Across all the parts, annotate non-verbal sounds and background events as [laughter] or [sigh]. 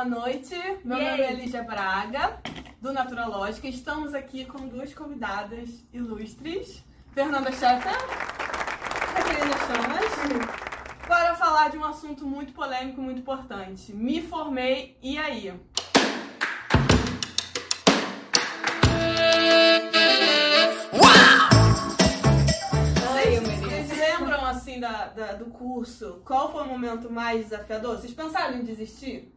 boa noite. Meu E nome é aí? Lígia Braga, do Naturalógica. Estamos aqui com duas convidadas ilustres, Fernanda Scheffer, Catarina Chamas, para falar de um assunto muito polêmico, muito importante. Me formei, e aí? Assim, da, da- do curso? Qual foi o momento mais desafiador? Vocês pensaram em desistir?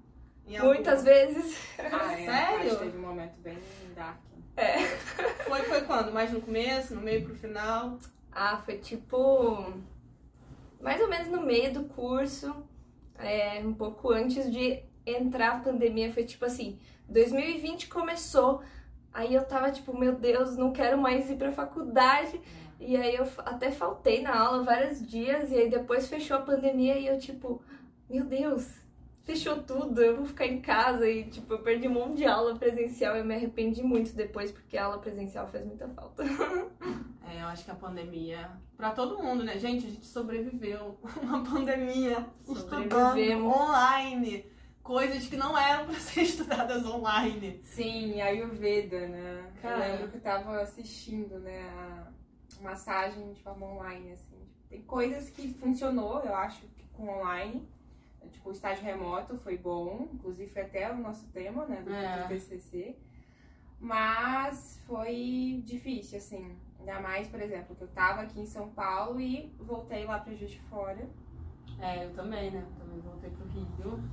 Muitas vezes. Ah, é, [laughs] Sério? Teve um momento bem dark. [laughs] Foi, foi quando? Mais no começo, no meio pro final? Ah, foi tipo. Mais ou menos no meio do curso, é, um pouco antes de entrar a pandemia. Foi tipo assim: 2020 começou, aí eu tava tipo, meu Deus, não quero mais ir pra faculdade. E aí eu até faltei na aula vários dias, e aí depois fechou a pandemia e eu tipo, meu Deus, fechou tudo, eu vou ficar em casa e tipo, eu perdi um monte de aula presencial e eu me arrependi muito depois, porque a aula presencial fez muita falta. [laughs] É, eu acho que a pandemia, pra todo mundo, né? Gente, a gente sobreviveu [laughs] uma pandemia estudando online. Coisas que não eram pra [laughs] ser estudadas online. Sim, a Ayurveda, né? Cara. Eu lembro que eu tava assistindo, né, a massagem de forma online, assim. Tem coisas que funcionou, eu acho, que com online. Tipo, o estágio remoto foi bom, inclusive foi até o nosso tema, né, do, É. TCC. Mas foi difícil, assim. Ainda mais, por exemplo, que eu tava aqui em São Paulo e voltei lá pra Juiz de Fora. É, eu também, né? Também voltei pro Rio.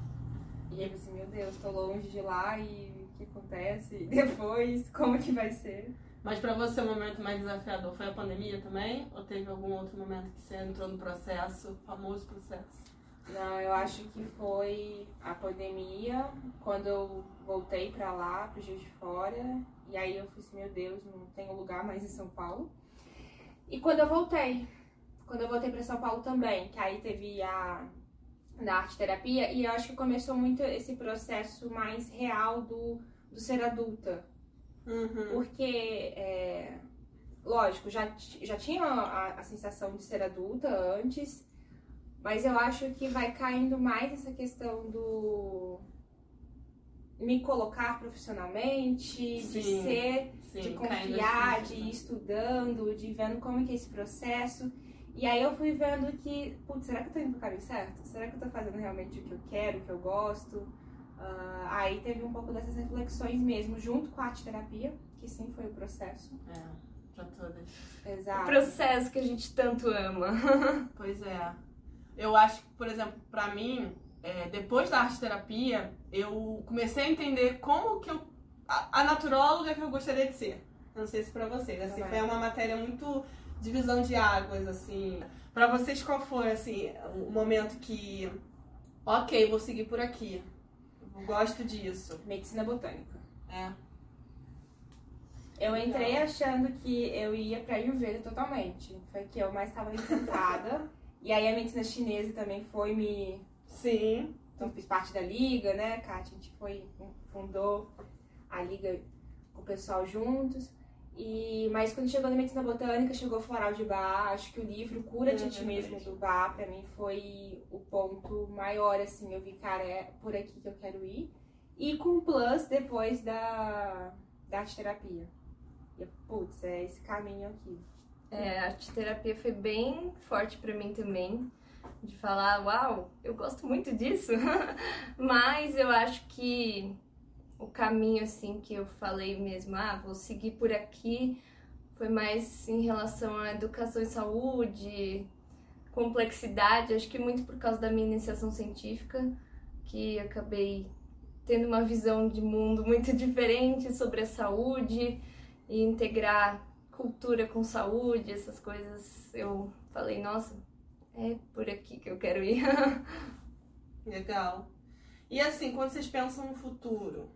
E eu assim, meu Deus, tô longe de lá e o que acontece? E [laughs] depois, como que vai ser? Mas pra você o momento mais desafiador foi a pandemia também? Ou teve algum outro momento que você entrou no processo, famoso processo? Não, eu acho que foi a pandemia, quando eu voltei pra lá, pro Juiz de Fora. E aí eu falei assim, meu Deus, não tenho lugar mais em São Paulo. E quando eu voltei, quando eu voltei pra São Paulo também, que aí teve a da arte terapia, e eu acho que começou muito esse processo mais real do, do ser adulta. Uhum. Porque, é, lógico, já, já tinha a, a sensação de ser adulta antes, mas eu acho que vai caindo mais essa questão do me colocar profissionalmente, de Sim, ser, Sim, de caindo confiar, assim, de ir estudando, de vendo como que é esse processo. E aí eu fui vendo que, putz, será que eu tô indo pro caminho certo? Será que eu tô fazendo realmente o que eu quero, o que eu gosto? Ah, aí teve um pouco dessas reflexões mesmo, junto com a arte terapia, que sim foi o processo. É, pra todas. O Exato. processo que a gente tanto ama. [laughs] Pois é. Eu acho que, por exemplo, pra mim, é, depois da arte terapia, eu comecei a entender como que eu. A, a naturóloga que eu gostaria de ser. Eu não sei se pra vocês. Assim, foi uma matéria muito divisão de águas, assim. Pra vocês, qual foi, assim, o momento que. Ok, vou seguir por aqui. Eu gosto disso. Medicina botânica. É. Eu entrei achando que eu ia pra Ayurveda totalmente. Foi que eu mais estava encantada. [laughs] e aí a medicina chinesa também foi me. Sim. Então fiz parte da liga, né, Kátia? A gente foi, fundou a liga com o pessoal juntos. E, mas quando chegou na medicina botânica, chegou Floral de Bach, acho que o livro Cura-te a ti Uhum. mesmo do Bach, pra mim foi o ponto maior, assim, eu vi, cara, é por aqui que eu quero ir. E com o plus depois da, da arte terapia. E, putz, é esse caminho aqui. É, a arte terapia foi bem forte pra mim também. De falar, uau, eu gosto muito disso. [laughs] Mas eu acho que o caminho, assim, que eu falei mesmo, ah, vou seguir por aqui, foi mais em relação à educação e saúde, complexidade. Acho que muito por causa da minha iniciação científica, que acabei tendo uma visão de mundo [laughs] muito diferente sobre a saúde e integrar cultura com saúde, essas coisas, eu falei, nossa, é por aqui que eu quero ir. [laughs] Legal. E assim, quando vocês pensam no futuro,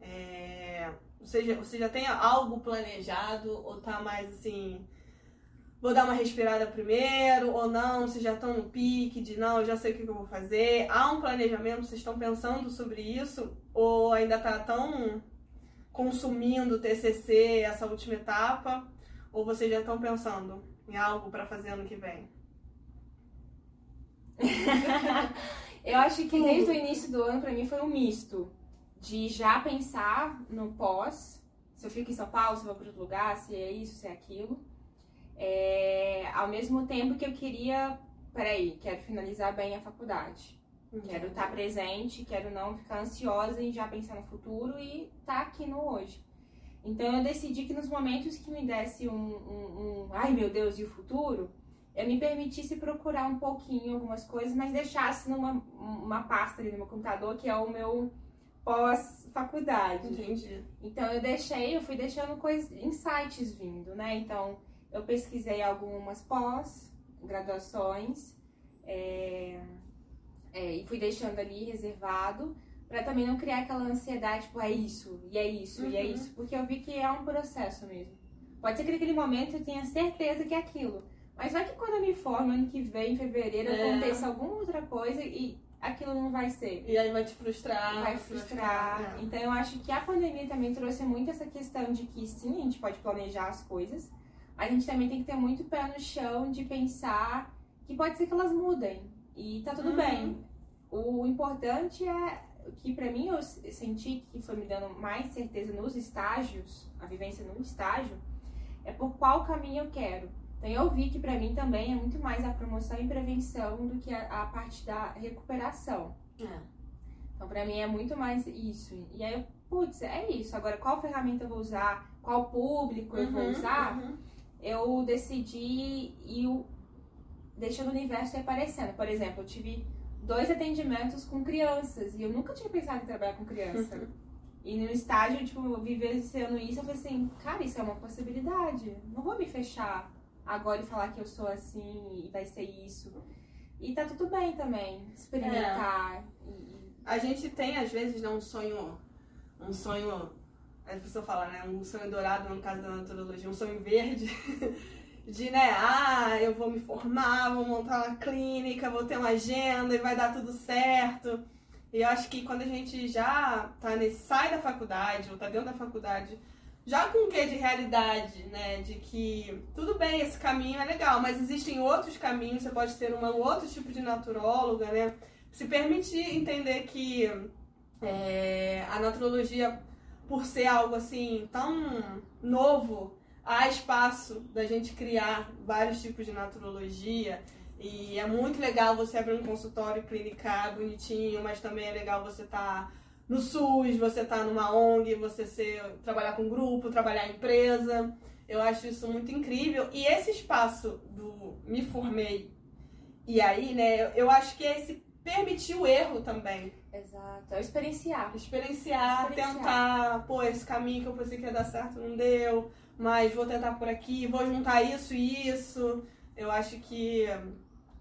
é, você, já, você já tem algo planejado ou tá mais assim, vou dar uma respirada primeiro ou não? Vocês já estão no pique de não, já sei o que eu vou fazer? Há um planejamento? Vocês estão pensando sobre isso? Ou ainda tá tão consumindo o TCC, essa última etapa? Ou vocês já estão pensando em algo para fazer ano que vem? [laughs] Eu acho que desde o início do ano, pra mim, foi um misto de já pensar no pós, se eu fico em São Paulo, se eu vou para outro lugar, se é isso, se é aquilo. É, ao mesmo tempo que eu queria, peraí, quero finalizar bem a faculdade. Uhum. Quero estar presente, quero não ficar ansiosa e já pensar no futuro e estar tá aqui no hoje. Então eu decidi que nos momentos que me desse um, um, um ai meu Deus, e o futuro? Eu me permitisse procurar um pouquinho algumas coisas, mas deixasse numa uma pasta ali no meu computador, que é o meu pós-faculdade. Entendi. Então eu deixei, eu fui deixando coisas, insights vindo, né? Então eu pesquisei algumas pós-graduações é, é, e fui deixando ali reservado para também não criar aquela ansiedade, tipo, é isso, e é isso, uhum. e é uhum. isso, porque eu vi que é um processo mesmo. Pode ser que naquele momento eu tenha certeza que é aquilo. Mas vai que quando eu me formo, ano que vem, em fevereiro, é. aconteça alguma outra coisa e aquilo não vai ser. E aí vai te frustrar. Vai frustrar. É. Então eu acho que a pandemia também trouxe muito essa questão de que sim, a gente pode planejar as coisas, a gente também tem que ter muito pé no chão de pensar que pode ser que elas mudem. E tá tudo uhum. bem. O importante é que para mim eu senti que foi me dando mais certeza nos estágios, a vivência no estágio, é por qual caminho eu quero. Então eu vi que para mim também é muito mais a promoção e prevenção do que a, a parte da recuperação. É. Então para mim é muito mais isso. E aí, putz, é isso. Agora qual ferramenta eu vou usar, qual público eu vou uhum, usar, uhum. eu decidi e o deixando o universo aparecendo. Por exemplo, eu tive dois atendimentos com crianças e eu nunca tinha pensado em trabalhar com criança. Uhum. [laughs] E no estágio, tipo, vivenciando isso, eu falei assim, cara, isso é uma possibilidade. Não vou me fechar agora e falar que eu sou assim e vai ser isso. E tá tudo bem também, experimentar. É. E... A gente tem, às vezes, né, um sonho. Um sonho. A pessoa fala, né? Um sonho dourado no caso da naturologia, um sonho verde. [laughs] de, né, ah, eu vou me formar, vou montar uma clínica, vou ter uma agenda e vai dar tudo certo. E eu acho que quando a gente já tá nesse, sai da faculdade ou tá dentro da faculdade, já com um quê de realidade, né? De que tudo bem, esse caminho é legal, mas existem outros caminhos, você pode ser um outro tipo de naturóloga, né? Se permitir entender que é, a naturologia, por ser algo assim tão novo, há espaço da gente criar vários tipos de naturologia. E é muito legal você abrir um consultório clínica bonitinho, mas também é legal você estar tá no SUS, você tá numa ONG, você ser, trabalhar com grupo, trabalhar em empresa. Eu acho isso muito incrível. E esse espaço do me formei e aí, né, eu acho que é esse permitir o erro também. Exato. É experienciar. Experienciar, experienciar. tentar, pô, esse caminho que eu pensei que ia dar certo não deu, mas vou tentar por aqui, vou juntar isso e isso. Eu acho que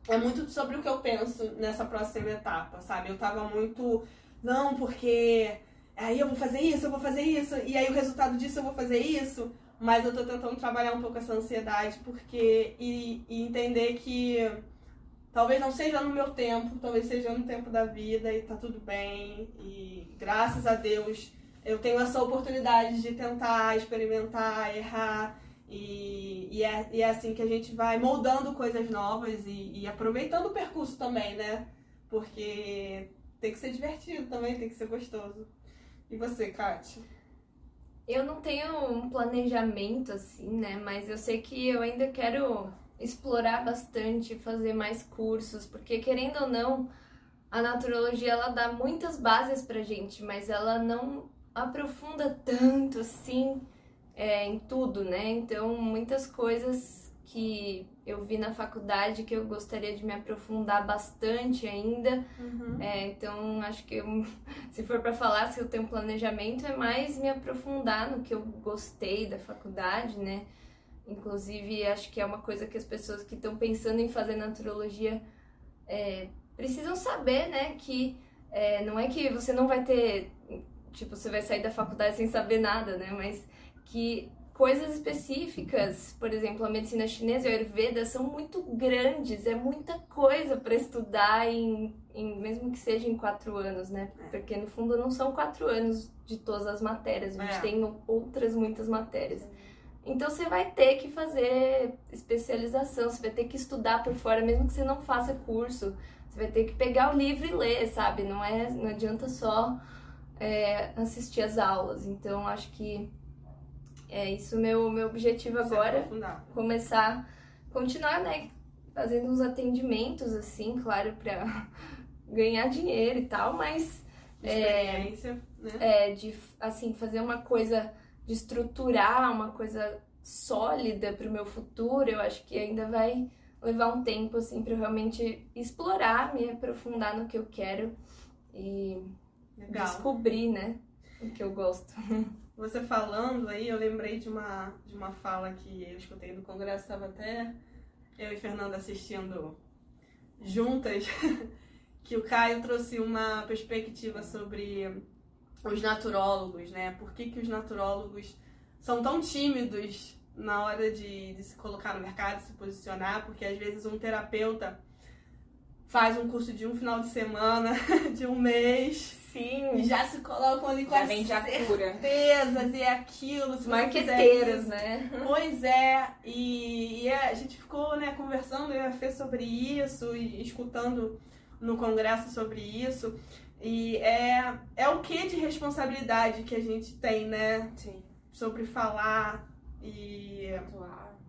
é muito sobre o que eu penso nessa próxima etapa, sabe? Eu tava muito não, porque aí eu vou fazer isso, eu vou fazer isso, e aí o resultado disso eu vou fazer isso. Mas eu tô tentando trabalhar um pouco essa ansiedade, porque. e, e entender que talvez não seja no meu tempo, talvez seja no tempo da vida e tá tudo bem. E graças a Deus eu tenho essa oportunidade de tentar, experimentar, errar. E, e, é, e é assim que a gente vai moldando coisas novas e, e aproveitando o percurso também, né? Porque tem que ser divertido também, tem que ser gostoso. E você, Kátia? Eu não tenho um planejamento assim, né? Mas eu sei que eu ainda quero explorar bastante, fazer mais cursos, porque querendo ou não, a naturologia ela dá muitas bases pra gente, mas ela não aprofunda tanto assim é, em tudo, né? Então, muitas coisas que eu vi na faculdade que eu gostaria de me aprofundar bastante ainda. Uhum. É, então, acho que eu, [laughs] se for para falar se eu tenho planejamento, é mais me aprofundar no que eu gostei da faculdade, né? Inclusive, acho que é uma coisa que as pessoas que estão pensando em fazer naturologia é, precisam saber, né? Que é, não é que você não vai ter, tipo, você vai sair da faculdade sem saber nada, né? Mas que coisas específicas, por exemplo, a medicina chinesa e a Ayurveda são muito grandes, é muita coisa para estudar em, em, mesmo que seja em quatro anos, né? É. Porque no fundo não são quatro anos de todas as matérias, a gente é. tem outras muitas matérias. Então você vai ter que fazer especialização, você vai ter que estudar por fora, mesmo que você não faça curso. Você vai ter que pegar o livro e ler, sabe? Não, é, não adianta só é, assistir as aulas. Então acho que é isso meu, meu objetivo agora. Começar, continuar, né? Fazendo uns atendimentos, assim, claro, pra [laughs] ganhar dinheiro e tal, mas. É, né? é, de assim, fazer uma coisa de estruturar uma coisa sólida para o meu futuro, eu acho que ainda vai levar um tempo assim para realmente explorar, me aprofundar no que eu quero e Legal. descobrir, né, o que eu gosto. [laughs] Você falando aí, eu lembrei de uma de uma fala que eu escutei no congresso, estava até eu e Fernanda assistindo juntas, [laughs] que o Caio trouxe uma perspectiva sobre os naturólogos, né? Por que, que os naturólogos são tão tímidos na hora de, de se colocar no mercado, se posicionar? Porque às vezes um terapeuta faz um curso de um final de semana, [laughs] de um mês. Sim. Já se colocam ali com já vem já certezas e aquilo. Se Marqueteiras, né? Pois é. E, e, a gente ficou né, conversando, eu e a sobre isso e escutando no congresso sobre isso. E é, é o que de responsabilidade que a gente tem, né? Sim. Sobre falar e atuar.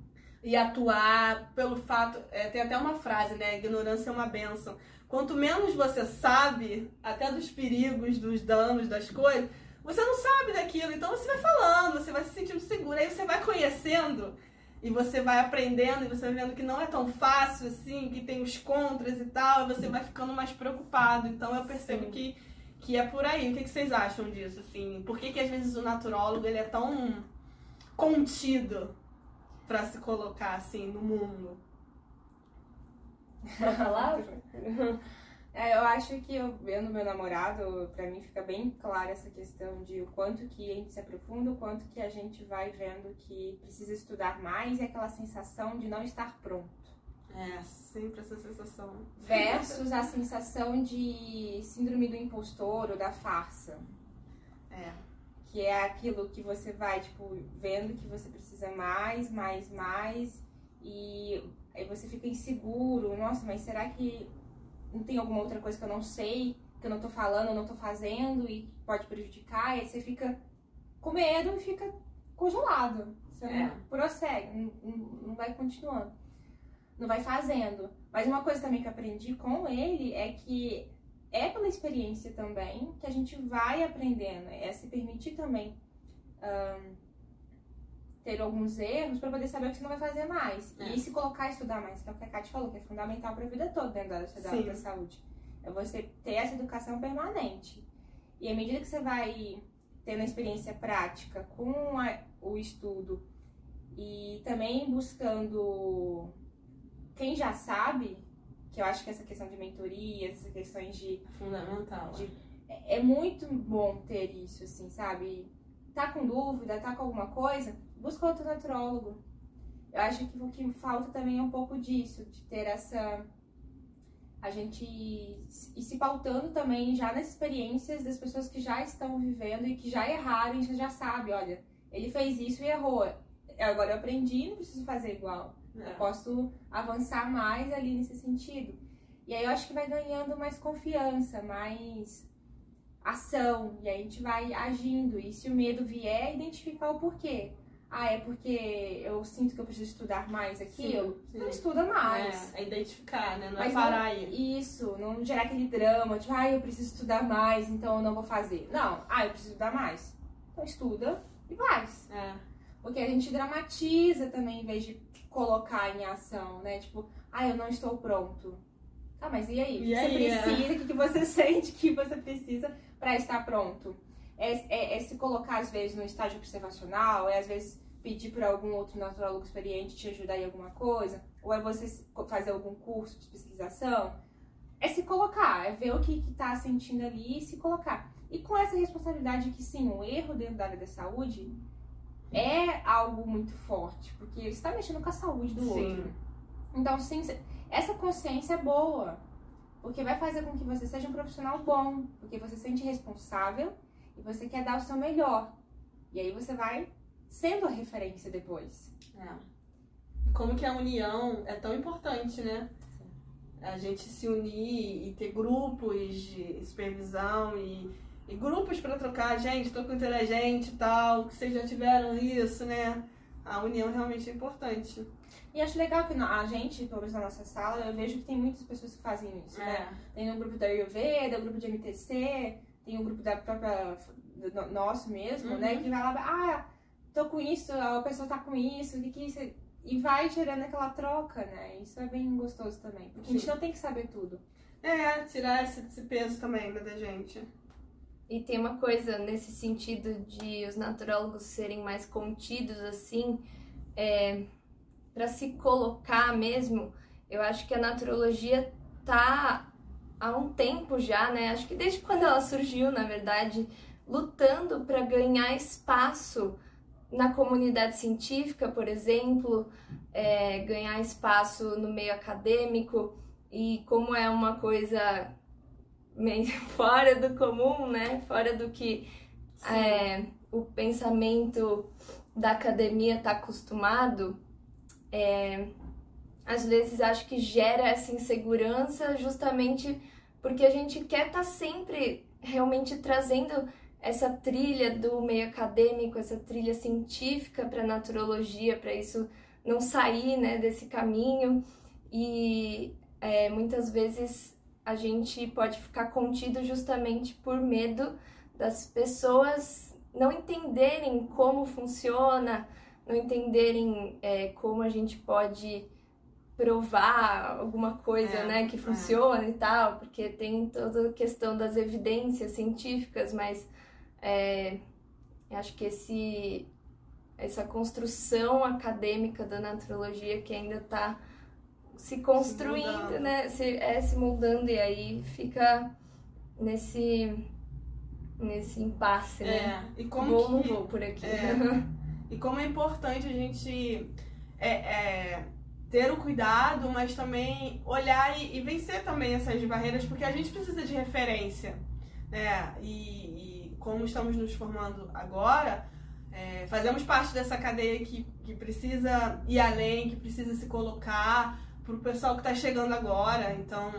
E atuar pelo fato. É, tem até uma frase, né? Ignorância é uma benção. Quanto menos você sabe, até dos perigos, dos danos, das coisas, você não sabe daquilo. Então você vai falando, você vai se sentindo seguro. Aí você vai conhecendo e você vai aprendendo e você vai vendo que não é tão fácil assim, que tem os contras e tal, e você vai ficando mais preocupado. Então eu percebo que, que é por aí. O que, que vocês acham disso? Assim? Por que, que às vezes o naturólogo ele é tão contido para se colocar assim no mundo? Uma palavra? [laughs] É, eu acho que eu vendo meu namorado, para mim fica bem clara essa questão de o quanto que a gente se aprofunda, o quanto que a gente vai vendo que precisa estudar mais e aquela sensação de não estar pronto. É, sempre essa sensação. Versus a sensação de síndrome do impostor ou da farsa. É. Que é aquilo que você vai, tipo, vendo que você precisa mais, mais, mais, e aí você fica inseguro. Nossa, mas será que não tem alguma outra coisa que eu não sei, que eu não tô falando, eu não tô fazendo e pode prejudicar, e aí você fica com medo e fica congelado. Você é. não prossegue, não, não vai continuando. Não vai fazendo. Mas uma coisa também que eu aprendi com ele é que é pela experiência também que a gente vai aprendendo. É se permitir também um, ter alguns erros para poder saber o que você não vai fazer mais. É. E se colocar a estudar mais, que é o que a Kate falou, que é fundamental para a vida toda dentro da área da saúde. É você ter essa educação permanente. E à medida que você vai tendo a experiência prática com a, o estudo e também buscando quem já sabe, que eu acho que essa questão de mentoria, essas questões de. Fundamental. De, é, é muito bom ter isso, assim, sabe? Tá com dúvida, tá com alguma coisa, busca outro naturólogo. Eu acho que o que falta também é um pouco disso, de ter essa. A gente ir se pautando também já nas experiências das pessoas que já estão vivendo e que já erraram e já sabe, olha, ele fez isso e errou. Agora eu aprendi, não preciso fazer igual. É. Eu posso avançar mais ali nesse sentido. E aí eu acho que vai ganhando mais confiança, mais ação. E aí a gente vai agindo. E se o medo vier, identificar o porquê. Ah, é porque eu sinto que eu preciso estudar mais aquilo? Sim, sim. Não estuda mais. É, é identificar, né? Não é Mas é parar aí. Isso, não gerar aquele drama, tipo, ah, eu preciso estudar mais, então eu não vou fazer. Não, ah, eu preciso estudar mais. Então estuda e faz. É. Porque a gente dramatiza também em vez de colocar em ação, né? Tipo, ah, eu não estou pronto. Tá, mas e aí? O que você precisa? O que você [laughs] sente que você precisa para estar pronto? É, é, é, se colocar, às vezes, no estágio observacional, é às vezes pedir para algum outro naturólogo experiente te ajudar em alguma coisa, ou é você fazer algum curso de especialização. É se colocar, é ver o que está sentindo ali e se colocar. E com essa responsabilidade que sim, o erro dentro da área da saúde é algo muito forte, porque está mexendo com a saúde do sim. outro. Então, sim, essa consciência é boa, porque vai fazer com que você seja um profissional bom, porque você se sente responsável e você quer dar o seu melhor. E aí você vai sendo a referência depois. É. Como que a união é tão importante, né? A gente se unir e ter grupos de supervisão e, e grupos para trocar, gente, tô com interagente e tal, que vocês já tiveram isso, né? A união realmente é importante. E acho legal que a gente, pelo menos na nossa sala, eu vejo que tem muitas pessoas que fazem isso, né? Tem o grupo da Ayurveda, o grupo de MTC, tem o grupo da própria do nosso mesmo, né? Uhum. Que vai lá, ah, tô com isso, a pessoa tá com isso, o que que isso... E vai gerando aquela troca, né? Isso é bem gostoso também. Porque a gente Sim. não tem que saber tudo. É, tirar esse, esse peso também né, da gente. E tem uma coisa nesse sentido de os naturólogos serem mais contidos, assim, é, para se colocar mesmo, eu acho que a naturologia tá há um tempo já, né? Acho que desde quando ela surgiu, na verdade, lutando para ganhar espaço na comunidade científica, por exemplo, é, ganhar espaço no meio acadêmico e como é uma coisa meio [laughs] fora do comum, né? Fora do que é, o pensamento da academia está acostumado, é, às vezes acho que gera essa insegurança justamente porque a gente quer estar sempre realmente trazendo essa trilha do meio acadêmico, essa trilha científica para a naturologia, para isso não sair né, desse caminho. E é, muitas vezes a gente pode ficar contido justamente por medo das pessoas não entenderem como funciona, não entenderem é, como a gente pode provar alguma coisa, É, né, que é. funciona e tal, porque tem toda a questão das evidências científicas, mas é, acho que esse essa construção acadêmica da naturologia que ainda está se construindo, moldando. né, se, é se moldando e aí fica nesse nesse impasse, né? É, e como vou ou não que... vou por aqui. É. [laughs] E como é importante a gente é, é, ter o cuidado, mas também olhar e, e vencer também essas barreiras, porque a gente precisa de referência, né? E, e como estamos nos formando agora, é, fazemos parte dessa cadeia que, que precisa ir além, que precisa se colocar para o pessoal que está chegando agora. Então,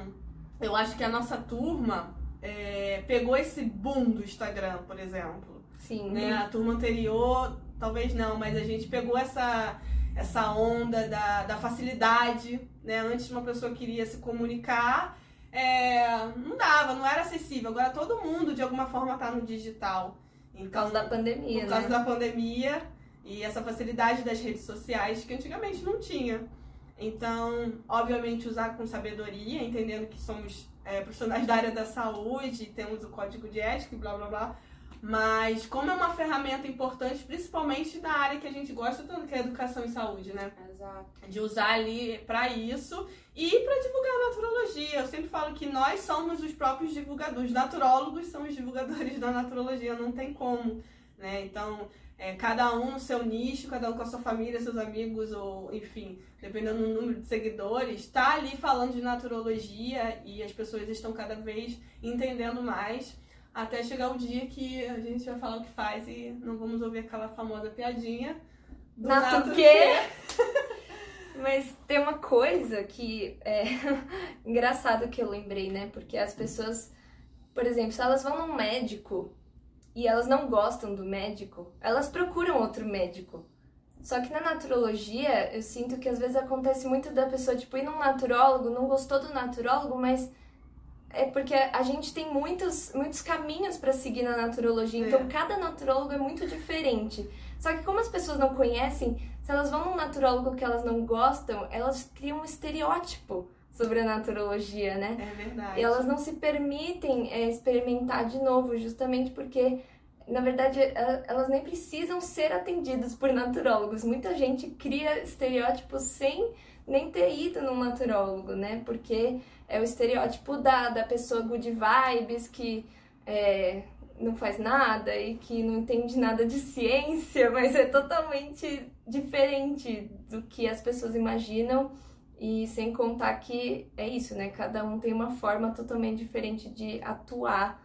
eu acho que a nossa turma é, pegou esse boom do Instagram, por exemplo Sim, né? A turma anterior, talvez não, mas a gente pegou essa, essa onda da, da facilidade, né? Antes uma pessoa queria se comunicar, é, não dava, não era acessível. Agora todo mundo, de alguma forma, tá no digital. Então, por causa da pandemia, por causa né? da pandemia e essa facilidade das redes sociais que antigamente não tinha. Então, obviamente, usar com sabedoria, entendendo que somos é, profissionais da área da saúde, temos o código de ética e blá blá blá. Mas como é uma ferramenta importante, principalmente na área que a gente gosta tanto, que é educação e saúde, né? Exato. de usar ali para isso e para divulgar a naturologia. Eu sempre falo que nós somos os próprios divulgadores, os naturólogos são os divulgadores [laughs] da naturologia, não tem como, né? Então, é, cada um no seu nicho, cada um com a sua família, seus amigos, ou enfim, dependendo do número de seguidores, está ali falando de naturologia e as pessoas estão cada vez entendendo mais. Até chegar o dia que a gente vai falar o que faz e não vamos ouvir aquela famosa piadinha. do Nato nato quê? [laughs] Mas tem uma coisa que é [laughs] engraçado que eu lembrei, né? Porque as pessoas, por exemplo, se elas vão num médico e elas não gostam do médico, elas procuram outro médico. Só que na naturologia, eu sinto que às vezes acontece muito da pessoa, tipo, ir num naturólogo, não gostou do naturólogo, mas é porque a gente tem muitos, muitos caminhos para seguir na naturologia, É. então cada naturólogo é muito diferente. Só que como as pessoas não conhecem, se elas vão num naturólogo que elas não gostam, elas criam um estereótipo sobre a naturologia, né? É verdade. E elas não se permitem é, experimentar de novo, justamente porque, na verdade, e- elas nem precisam ser atendidas por naturólogos. Muita gente cria estereótipos sem nem ter ido num naturólogo, né? Porque é o estereótipo da, da pessoa good vibes, que é, não faz nada e que não entende nada de ciência, [laughs] mas é totalmente diferente do que as pessoas imaginam. E sem contar que é isso, né? Cada um tem uma forma totalmente diferente de atuar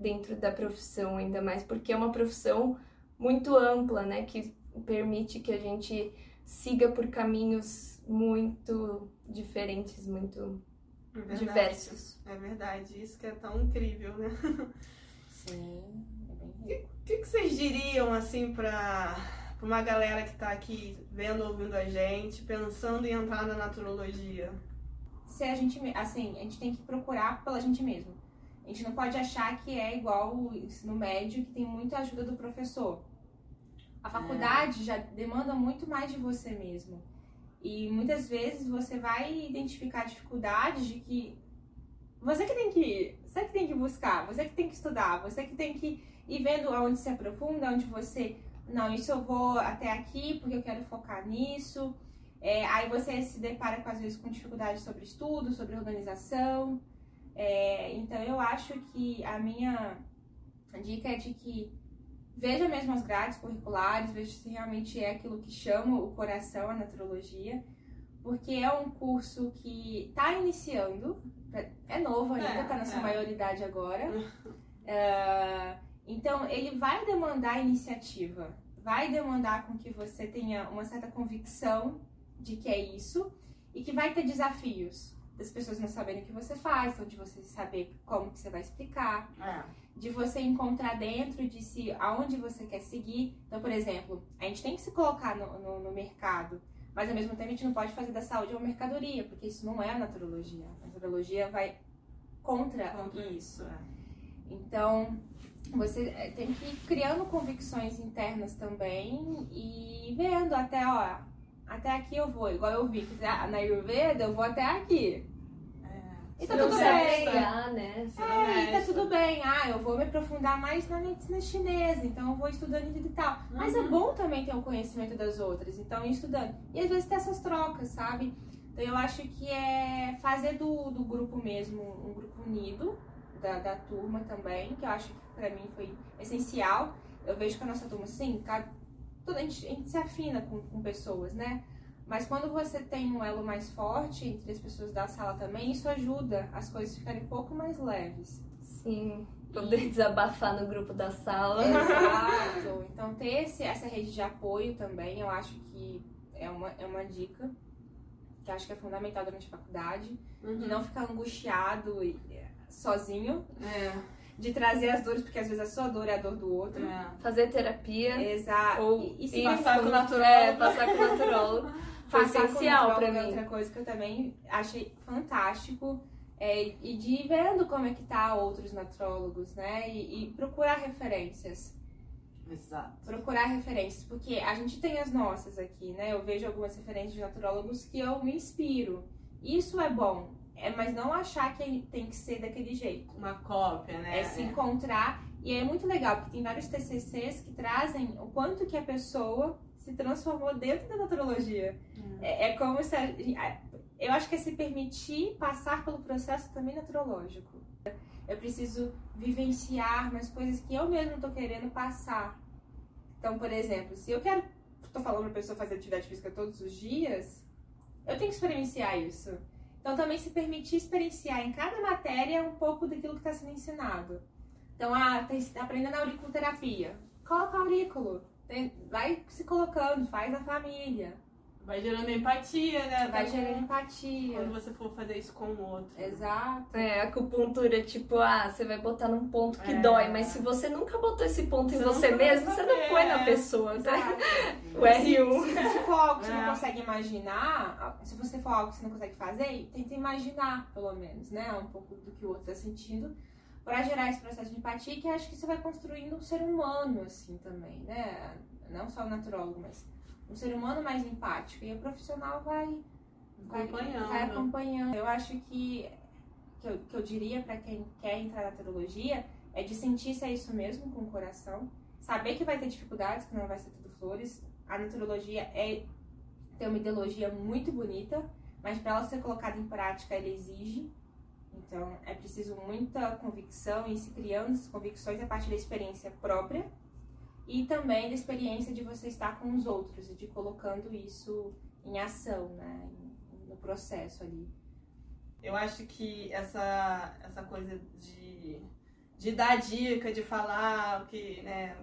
dentro da profissão, ainda mais porque é uma profissão muito ampla, né? Que permite que a gente siga por caminhos muito diferentes, muito É verdade. diversos. É verdade, isso que é tão incrível, né? Sim, é bem rico. O que, que vocês diriam, assim, pra, pra uma galera que tá aqui vendo, ouvindo a gente, pensando em entrar na naturologia? Se a gente, assim, a gente tem que procurar pela gente mesmo. A gente não pode achar que é igual o ensino médio, que tem muita ajuda do professor. A faculdade já demanda muito mais de você mesmo. E muitas vezes você vai identificar dificuldades de que você que tem que ir, você que tem que buscar, você que tem que estudar, você que tem que ir vendo aonde se aprofunda, onde você. Não, isso eu vou até aqui porque eu quero focar nisso. É, aí você se depara com, às vezes com dificuldades sobre estudo, sobre organização. É, então eu acho que a minha dica é de que veja mesmo as grades curriculares, veja se realmente é aquilo que chama o coração, a naturologia, porque é um curso que está iniciando, é novo ainda, É, está na sua é. maioridade agora. É, então ele vai demandar iniciativa, vai demandar com que você tenha uma certa convicção de que é isso e que vai ter desafios das pessoas não saberem o que você faz, ou de você saber como que você vai explicar, É. de você encontrar dentro de si aonde você quer seguir. Então, por exemplo, a gente tem que se colocar no, no, no mercado, mas ao mesmo tempo a gente não pode fazer da saúde uma mercadoria, porque isso não é a naturologia. A naturologia vai contra, Contra isso. é. Então, você eh, tem que ir criando convicções internas também e vendo até, ó, até aqui eu vou, igual eu vi que na na Ayurveda eu vou até aqui. E tá tudo bem. pegar, né? É, e tá tudo bem. Ah, eu vou me aprofundar mais na medicina chinesa, então eu vou estudando e tal. Mas é Uhum. bom também ter o conhecimento das outras, então ir estudando. E às vezes ter essas trocas, sabe? Então eu acho que é fazer do, do grupo mesmo um grupo unido, da, da turma também, que eu acho que pra mim foi essencial. Eu vejo que a nossa turma, sim, cada, toda, a, gente, a gente se afina com, com pessoas, né? Mas quando você tem um elo mais forte entre as pessoas da sala também, isso ajuda as coisas ficarem um pouco mais leves. Sim, poder desabafar no grupo da sala. Exato. Então ter esse, essa rede de apoio também, eu acho que é uma, é uma dica que acho que é fundamental durante a faculdade. Uhum. De não ficar angustiado e, é, sozinho, É, de trazer as dores, porque às vezes a sua dor é a dor do outro. é. Fazer terapia. Exato. Ou e, e passar com o naturólogo. É, passar com o naturólogo. [laughs] Foi essencial é mim. outra coisa que eu também achei fantástico. É, e de ir vendo como é que tá outros natrólogos, né? E, e procurar referências. Exato. Procurar referências, porque a gente tem as nossas aqui, né? Eu vejo algumas referências de naturólogos que eu me inspiro. Isso é bom, é, mas não achar que tem que ser daquele jeito. Uma cópia, né? É se encontrar. E é muito legal, porque tem vários TCCs que trazem o quanto que a pessoa se transformou dentro da naturologia. Hum. É, é como se. a- eu acho que é se permitir passar pelo processo também naturológico. Eu preciso vivenciar umas coisas que eu mesmo tô querendo passar. Então, por exemplo, se eu quero. tô falando pra pessoa fazer atividade física todos os dias, eu tenho que experienciar isso. Então, também se permitir experienciar em cada matéria um pouco daquilo que está sendo ensinado. Então, ah, tá aprendendo auriculoterapia. Coloca aurículo. Tem- vai se colocando, faz a família. Vai gerando empatia, né? Vai gerando empatia. Quando você for fazer isso com o outro. Exato. É, acupuntura, tipo, ah, você vai botar num ponto que É. dói, mas se você nunca botou esse ponto em Você mesmo, você não põe na é. pessoa, tá? Exato. O R1. Se, se for algo que você É. não consegue imaginar, se você for algo que você não consegue fazer, tenta imaginar, pelo menos, né? Um pouco do que o outro está sentindo, para gerar esse processo de empatia, que acho que você vai construindo um ser humano, assim, também, né? Não só o naturólogo, mas um ser humano mais empático. E o profissional vai vai- Acompanhando. Vai acompanhando. Eu acho que que eu, que eu diria para quem quer entrar na teologia é de sentir se é isso mesmo com o coração, saber que vai ter dificuldades, que não vai ser tudo flores. A naturologia é tem uma ideologia muito bonita, mas para ela ser colocada em prática, ela exige. Então, é preciso muita convicção e se criando essas convicções a partir da experiência própria e também da experiência de você estar com os outros e de colocando isso em ação, né, no processo ali. Eu acho que essa, essa coisa de, de dar dica, de falar que, né,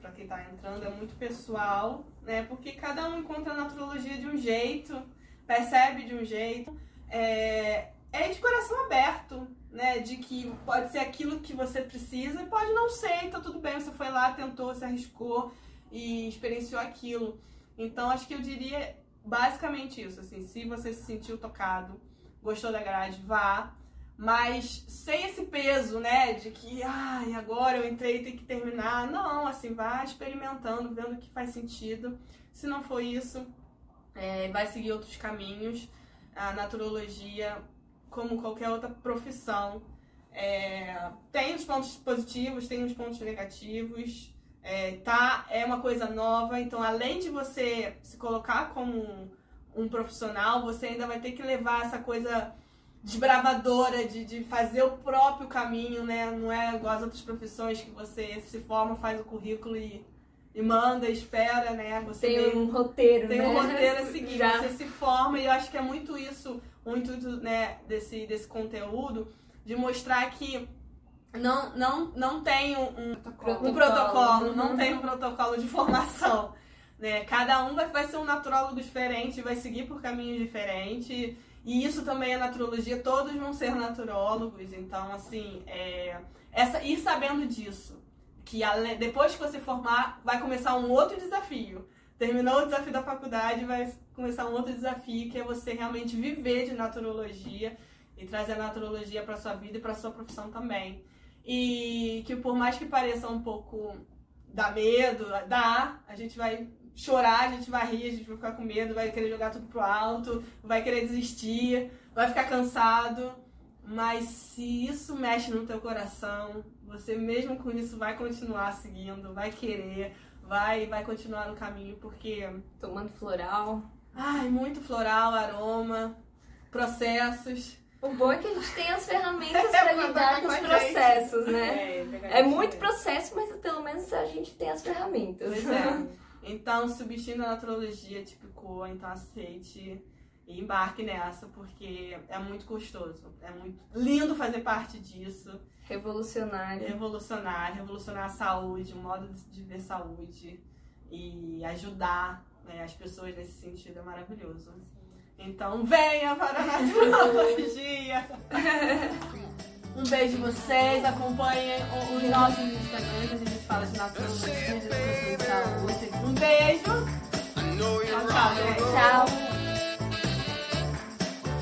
para quem está entrando, é muito pessoal, né? Porque cada um encontra a naturologia de um jeito, percebe de um jeito. É, é de coração aberto, né? De que pode ser aquilo que você precisa e pode não ser, então tudo bem, você foi lá, tentou, se arriscou e experienciou aquilo. Então acho que eu diria basicamente isso, assim, se você se sentiu tocado, gostou da grade, vá mas sem esse peso, né, de que, ai, agora eu entrei tem que terminar. Não, assim, vá experimentando, vendo o que faz sentido. Se não for isso, é, vai seguir outros caminhos. A naturologia, como qualquer outra profissão, é, tem os pontos positivos, tem os pontos negativos. É, tá, é uma coisa nova, então além de você se colocar como um, um profissional, você ainda vai ter que levar essa coisa desbravadora de, de fazer o próprio caminho, né? Não é igual as outras profissões que você se forma, faz o currículo e, e manda, espera, né? Você tem um roteiro, tem né? um roteiro a seguir. [laughs] Já. Você se forma e eu acho que é muito isso, o intuito né, desse, desse conteúdo, de mostrar que não, não, não tem um, um Protocolo. um protocolo, não tem um protocolo de [laughs] formação. Né? Cada um vai, vai ser um naturólogo diferente, vai seguir por caminhos diferentes. E isso também é naturologia, todos vão ser naturólogos, então assim, é, essa, ir sabendo disso, que depois que você formar, vai começar um outro desafio. Terminou o desafio da faculdade, vai começar um outro desafio, que é você realmente viver de naturologia e trazer a naturologia para sua vida e para sua profissão também. E que por mais que pareça um pouco dá medo, dá, a gente vai chorar, a gente vai rir, a gente vai ficar com medo, vai querer jogar tudo pro alto, vai querer desistir, vai ficar cansado. Mas se isso mexe no teu coração, você mesmo com isso vai continuar seguindo, vai querer, vai, vai continuar no caminho, porque Tomando floral. ai, muito floral, aroma, processos. O bom é que a gente tem as ferramentas [laughs] É, pra lidar com os a gente. processos, né? É, verdade. É muito processo, mas pelo menos a gente tem as ferramentas. Pois é. [laughs] Então, substituindo a naturologia típico, então aceite e embarque nessa, porque é muito gostoso. É muito lindo fazer parte disso. Revolucionário. Revolucionar, revolucionar a saúde, o modo de ver saúde e ajudar né, as pessoas nesse sentido é maravilhoso. Então, venha para a [laughs] naturologia! Um beijo em vocês, acompanhem os nossos Instagrams, a gente fala de naturologia, de educação saúde. Um beijo! Tchau, tchau, gente. Tchau.